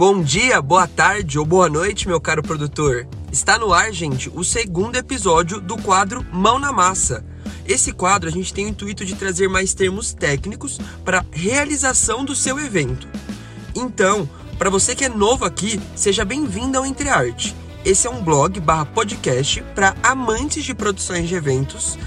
bom dia, boa tarde ou boa noite, meu caro produtor. Está no ar, gente, o segundo episódio do quadro Mão na Massa. Esse quadro a gente tem o intuito de trazer mais termos técnicos para realização do seu evento. Então, para você que é novo aqui, seja bem-vindo ao Entre Arte. Esse é um blog barra podcast para amantes de produções de eventos.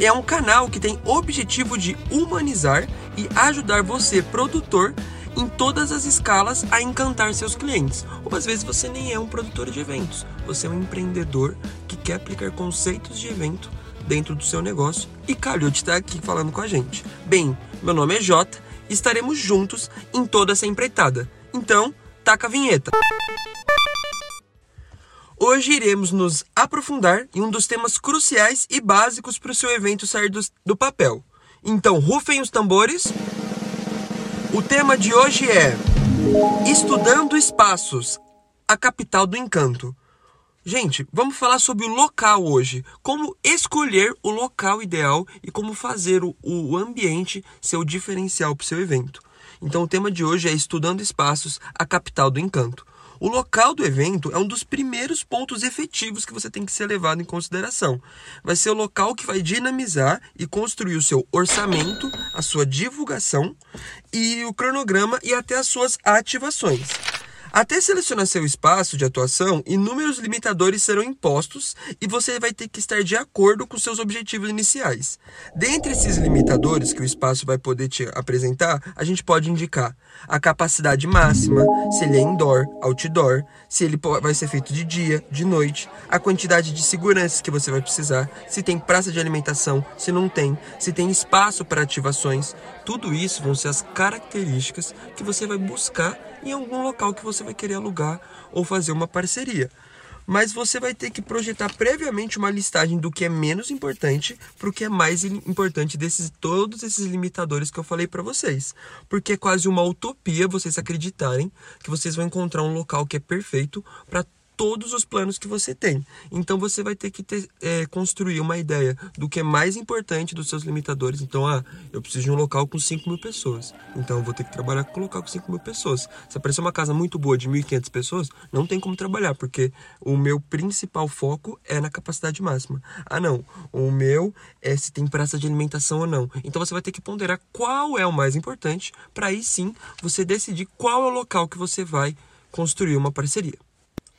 É um canal que tem objetivo de humanizar e ajudar você, produtor, em todas as escalas a encantar seus clientes. Ou às vezes você nem é um produtor de eventos, você é um empreendedor que quer aplicar conceitos de evento dentro do seu negócio e calhou de estar aqui falando com a gente. Bem, meu nome é Jota e estaremos juntos em toda essa empreitada. Então, taca a vinheta. Hoje iremos nos aprofundar em um dos temas cruciais e básicos para o seu evento sair do, do papel. Então, rufem os tambores. O tema de hoje é Estudando Espaços, a capital do encanto. Gente, vamos falar sobre o local hoje. Como escolher o local ideal e como fazer o, o ambiente ser o diferencial para o seu evento. Então, o tema de hoje é Estudando Espaços, a capital do encanto. O local do evento é um dos primeiros pontos efetivos que você tem que ser levado em consideração. Vai ser o local que vai dinamizar e construir o seu orçamento, a sua divulgação e o cronograma e até as suas ativações. Até selecionar seu espaço de atuação, inúmeros limitadores serão impostos e você vai ter que estar de acordo com seus objetivos iniciais. Dentre esses limitadores que o espaço vai poder te apresentar, a gente pode indicar a capacidade máxima, se ele é indoor, outdoor, se ele vai ser feito de dia, de noite, a quantidade de segurança que você vai precisar, se tem praça de alimentação, se não tem, se tem espaço para ativações. Tudo isso vão ser as características que você vai buscar em algum local que você vai querer alugar ou fazer uma parceria. Mas você vai ter que projetar previamente uma listagem do que é menos importante para o que é mais importante desses todos esses limitadores que eu falei para vocês, porque é quase uma utopia vocês acreditarem que vocês vão encontrar um local que é perfeito para todos os planos que você tem. Então você vai ter que ter, é, construir uma ideia do que é mais importante dos seus limitadores. Então, ah, eu preciso de um local com 5 mil pessoas. Então eu vou ter que trabalhar com um local com 5 mil pessoas. Se aparecer uma casa muito boa de 1.500 pessoas, não tem como trabalhar, porque o meu principal foco é na capacidade máxima. Ah, não, o meu é se tem praça de alimentação ou não. Então você vai ter que ponderar qual é o mais importante, para aí sim você decidir qual é o local que você vai construir uma parceria.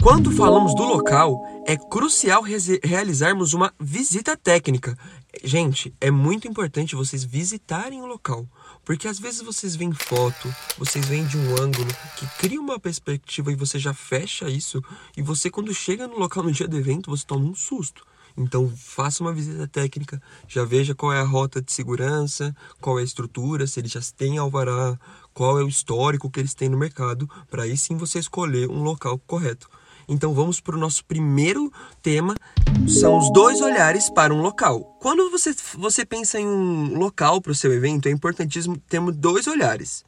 Quando falamos do local, é crucial realizarmos uma visita técnica. Gente, é muito importante vocês visitarem o local, porque às vezes vocês veem foto, vocês veem de um ângulo que cria uma perspectiva e você já fecha isso, e você quando chega no local no dia do evento, você toma um susto. Então, faça uma visita técnica, já veja qual é a rota de segurança, qual é a estrutura, se eles já têm alvará, qual é o histórico que eles têm no mercado, para aí sim você escolher um local correto. Então vamos para o nosso primeiro tema, são os dois olhares para um local. Quando você, você pensa em um local para o seu evento, é importantíssimo termos dois olhares.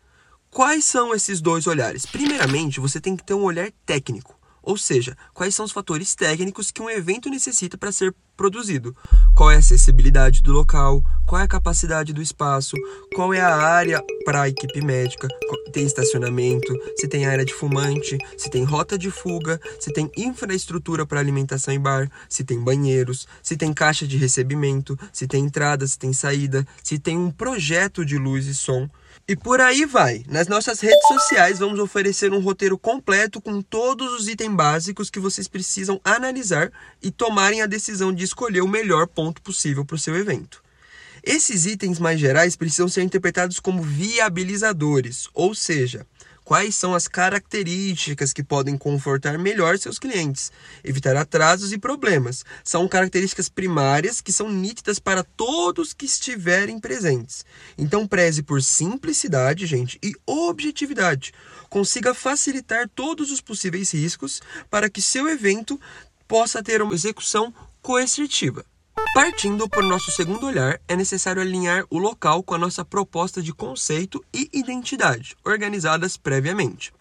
Quais são esses dois olhares? Primeiramente, você tem que ter um olhar técnico. Ou seja, quais são os fatores técnicos que um evento necessita para ser produzido? Qual é a acessibilidade do local? Qual é a capacidade do espaço? Qual é a área para a equipe médica? Tem estacionamento? Se tem área de fumante? Se tem rota de fuga? Se tem infraestrutura para alimentação em bar? Se tem banheiros? Se tem caixa de recebimento? Se tem entrada? Se tem saída? Se tem um projeto de luz e som? E por aí vai. Nas nossas redes sociais vamos oferecer um roteiro completo com todos os itens básicos que vocês precisam analisar e tomarem a decisão de escolher o melhor ponto possível para o seu evento. Esses itens mais gerais precisam ser interpretados como viabilizadores, ou seja, quais são as características que podem confortar melhor seus clientes, evitar atrasos e problemas. São características primárias que são nítidas para todos que estiverem presentes. Então preze por simplicidade, gente, e objetividade. Consiga facilitar todos os possíveis riscos para que seu evento possa ter uma execução coercitiva. Partindo o nosso segundo olhar, é necessário alinhar o local com a nossa proposta de conceito e identidade, organizadas previamente.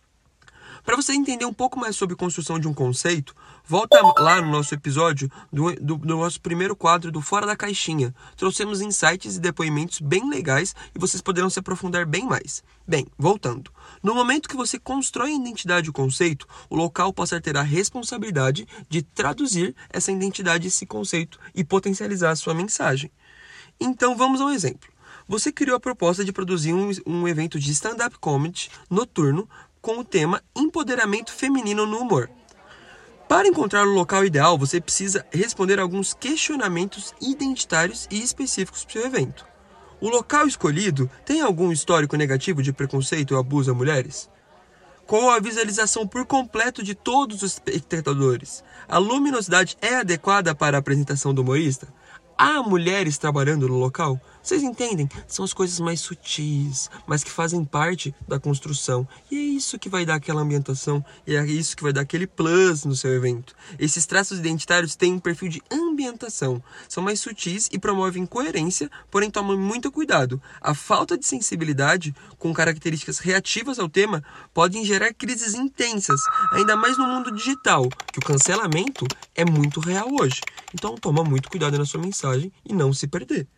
Para você entender um pouco mais sobre construção de um conceito, volta lá no nosso episódio do, do, do, nosso primeiro quadro do Fora da Caixinha. Trouxemos insights e depoimentos bem legais e vocês poderão se aprofundar bem mais. Bem, voltando. No momento que você constrói a identidade e o conceito, o local passa a ter a responsabilidade de traduzir essa identidade esse conceito e potencializar a sua mensagem. Então vamos ao exemplo. Você criou a proposta de produzir um, um evento de stand-up comedy noturno com o tema Empoderamento Feminino no Humor. Para encontrar o local ideal, você precisa responder alguns questionamentos identitários e específicos para o seu evento. O local escolhido tem algum histórico negativo de preconceito ou abuso a mulheres? Qual a visualização por completo de todos os espectadores? A luminosidade é adequada para a apresentação do humorista? Há mulheres trabalhando no local? Vocês entendem? São as coisas mais sutis, mas que fazem parte da construção. E é isso que vai dar aquela ambientação, e é isso que vai dar aquele plus no seu evento. Esses traços identitários têm um perfil de ambientação. São mais sutis e promovem coerência, porém tomam muito cuidado. A falta de sensibilidade, com características reativas ao tema, podem gerar crises intensas, ainda mais no mundo digital, que o cancelamento é muito real hoje. Então toma muito cuidado na sua mensagem e não se perder.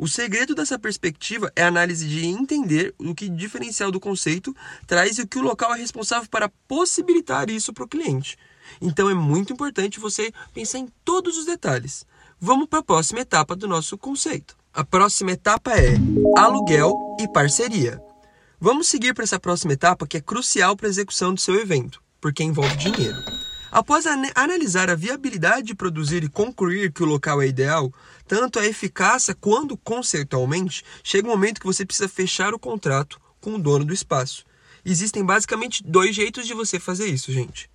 O segredo dessa perspectiva é a análise de entender o que diferencial do conceito traz e o que o local é responsável para possibilitar isso para o cliente. Então é muito importante você pensar em todos os detalhes. Vamos para a próxima etapa do nosso conceito. A próxima etapa é aluguel e parceria. Vamos seguir para essa próxima etapa que é crucial para a execução do seu evento, porque envolve dinheiro. Após analisar a viabilidade de produzir e concluir que o local é ideal, tanto a eficácia quanto conceitualmente, chega um momento que você precisa fechar o contrato com o dono do espaço. Existem basicamente dois jeitos de você fazer isso, gente.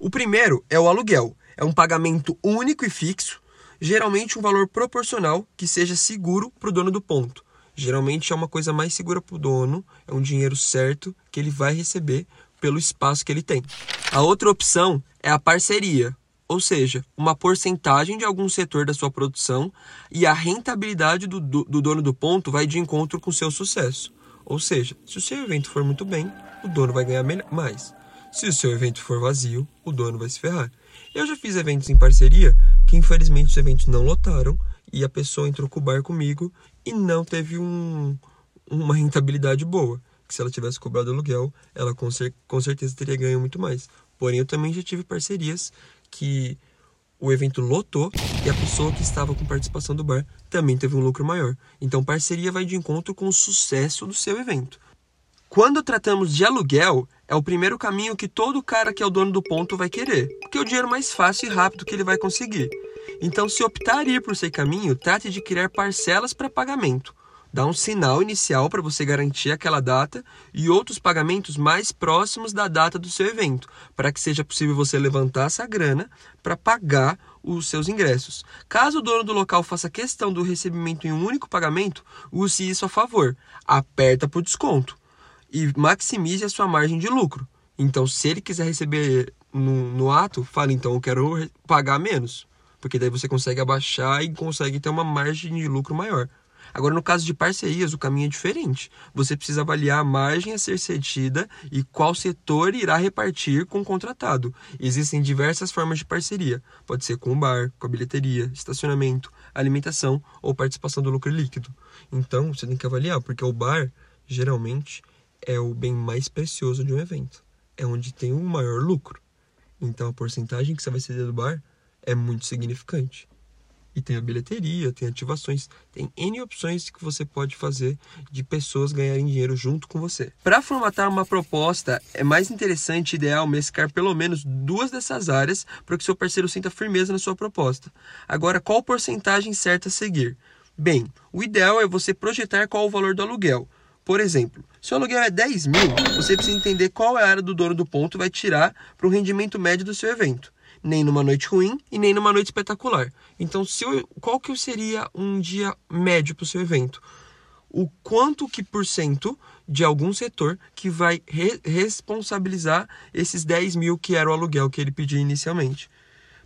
O primeiro é o aluguel. É um pagamento único e fixo, geralmente um valor proporcional que seja seguro para o dono do ponto. Geralmente é uma coisa mais segura para o dono, é um dinheiro certo que ele vai receber pelo espaço que ele tem. A outra opção é a parceria, ou seja, uma porcentagem de algum setor da sua produção e a rentabilidade do, do, do dono do ponto vai de encontro com o seu sucesso. Ou seja, se o seu evento for muito bem, o dono vai ganhar mais. Se o seu evento for vazio, o dono vai se ferrar. Eu já fiz eventos em parceria que infelizmente os eventos não lotaram e a pessoa entrou com o bar comigo e não teve um, uma rentabilidade boa. Que se ela tivesse cobrado aluguel, ela com, cer com certeza teria ganho muito mais. Porém, eu também já tive parcerias que o evento lotou e a pessoa que estava com participação do bar também teve um lucro maior. Então, parceria vai de encontro com o sucesso do seu evento. Quando tratamos de aluguel, é o primeiro caminho que todo cara que é o dono do ponto vai querer, porque é o dinheiro mais fácil e rápido que ele vai conseguir. Então, se optar ir por esse caminho, trate de criar parcelas para pagamento dá um sinal inicial para você garantir aquela data e outros pagamentos mais próximos da data do seu evento, para que seja possível você levantar essa grana para pagar os seus ingressos. Caso o dono do local faça questão do recebimento em um único pagamento, use isso a favor. Aperta por desconto e maximize a sua margem de lucro. Então, se ele quiser receber no, no ato, fale então eu quero pagar menos, porque daí você consegue abaixar e consegue ter uma margem de lucro maior. Agora, no caso de parcerias, o caminho é diferente. Você precisa avaliar a margem a ser cedida e qual setor irá repartir com o contratado. Existem diversas formas de parceria. Pode ser com o bar, com a bilheteria, estacionamento, alimentação ou participação do lucro líquido. Então, você tem que avaliar, porque o bar, geralmente, é o bem mais precioso de um evento. É onde tem o maior lucro. Então, a porcentagem que você vai ceder do bar é muito significante. E tem a bilheteria, tem ativações, tem N opções que você pode fazer de pessoas ganharem dinheiro junto com você. Para formatar uma proposta, é mais interessante e ideal mesclar pelo menos duas dessas áreas para que seu parceiro sinta firmeza na sua proposta. Agora, qual porcentagem certa a seguir? Bem, o ideal é você projetar qual o valor do aluguel. Por exemplo, se o aluguel é 10 mil, você precisa entender qual é a área do dono do ponto vai tirar para o rendimento médio do seu evento nem numa noite ruim e nem numa noite espetacular. Então, se eu, qual que seria um dia médio para o seu evento? O quanto que por cento de algum setor que vai re responsabilizar esses 10 mil que era o aluguel que ele pediu inicialmente.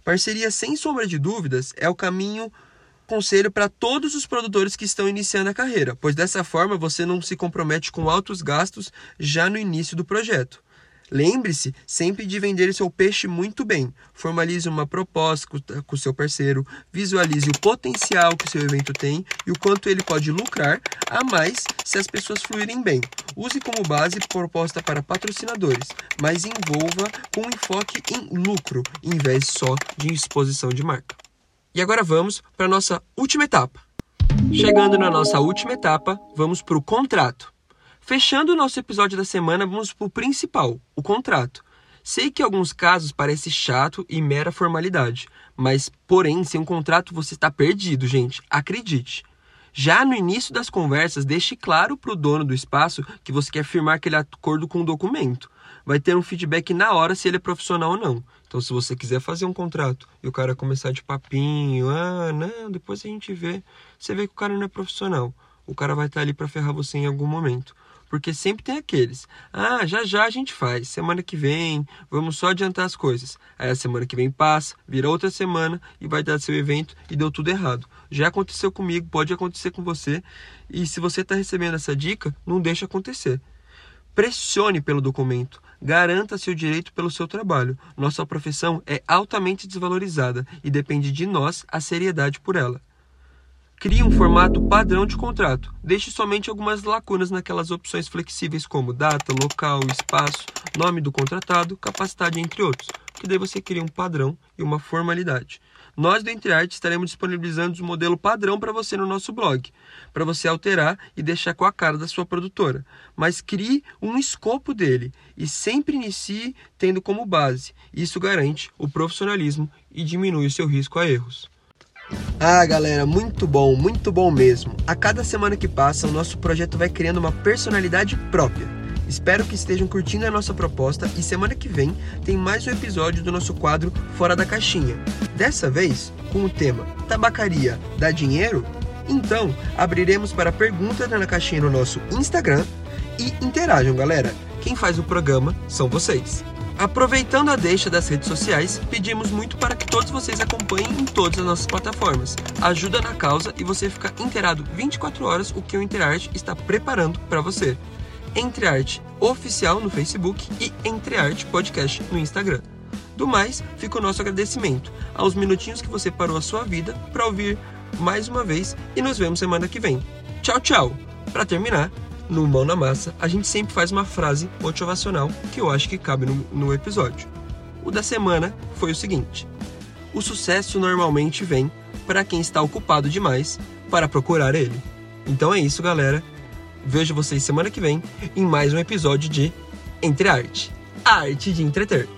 Parceria, sem sombra de dúvidas, é o caminho conselho para todos os produtores que estão iniciando a carreira, pois dessa forma você não se compromete com altos gastos já no início do projeto. Lembre-se sempre de vender seu peixe muito bem. Formalize uma proposta com o seu parceiro, visualize o potencial que o seu evento tem e o quanto ele pode lucrar a mais se as pessoas fluírem bem. Use como base proposta para patrocinadores, mas envolva com enfoque em lucro, em vez só de exposição de marca. E agora vamos para a nossa última etapa. Chegando na nossa última etapa, vamos para o contrato. Fechando o nosso episódio da semana, vamos para o principal, o contrato. Sei que em alguns casos parece chato e mera formalidade, mas, porém, sem um contrato você está perdido, gente. Acredite. Já no início das conversas, deixe claro para o dono do espaço que você quer firmar aquele acordo com o documento. Vai ter um feedback na hora se ele é profissional ou não. Então, se você quiser fazer um contrato e o cara começar de papinho, ah, não, depois a gente vê, você vê que o cara não é profissional. O cara vai estar ali para ferrar você em algum momento. Porque sempre tem aqueles. Ah, já já a gente faz. Semana que vem, vamos só adiantar as coisas. Aí a semana que vem passa, vira outra semana e vai dar seu evento e deu tudo errado. Já aconteceu comigo, pode acontecer com você. E se você está recebendo essa dica, não deixa acontecer. Pressione pelo documento. Garanta seu direito pelo seu trabalho. Nossa profissão é altamente desvalorizada e depende de nós a seriedade por ela. Crie um formato padrão de contrato. Deixe somente algumas lacunas naquelas opções flexíveis como data, local, espaço, nome do contratado, capacidade, entre outros, que daí você cria um padrão e uma formalidade. Nós do EntreArt estaremos disponibilizando o um modelo padrão para você no nosso blog, para você alterar e deixar com a cara da sua produtora. Mas crie um escopo dele e sempre inicie tendo como base. Isso garante o profissionalismo e diminui o seu risco a erros. Ah, galera, muito bom, muito bom mesmo. A cada semana que passa, o nosso projeto vai criando uma personalidade própria. Espero que estejam curtindo a nossa proposta e semana que vem tem mais um episódio do nosso quadro Fora da Caixinha. Dessa vez com o tema Tabacaria dá dinheiro? Então, abriremos para perguntas na caixinha no nosso Instagram e interajam, galera. Quem faz o programa são vocês. Aproveitando a deixa das redes sociais, pedimos muito para que todos vocês acompanhem em todas as nossas plataformas. Ajuda na causa e você fica inteirado 24 horas o que o Entrearte está preparando para você. Entrearte Oficial no Facebook e Entrearte Podcast no Instagram. Do mais, fica o nosso agradecimento aos minutinhos que você parou a sua vida para ouvir mais uma vez e nos vemos semana que vem. Tchau, tchau! Para terminar, no Mão na Massa, a gente sempre faz uma frase motivacional que eu acho que cabe no, no episódio. O da semana foi o seguinte: O sucesso normalmente vem para quem está ocupado demais para procurar ele. Então é isso, galera. Vejo vocês semana que vem em mais um episódio de Entre Arte a arte de entreter.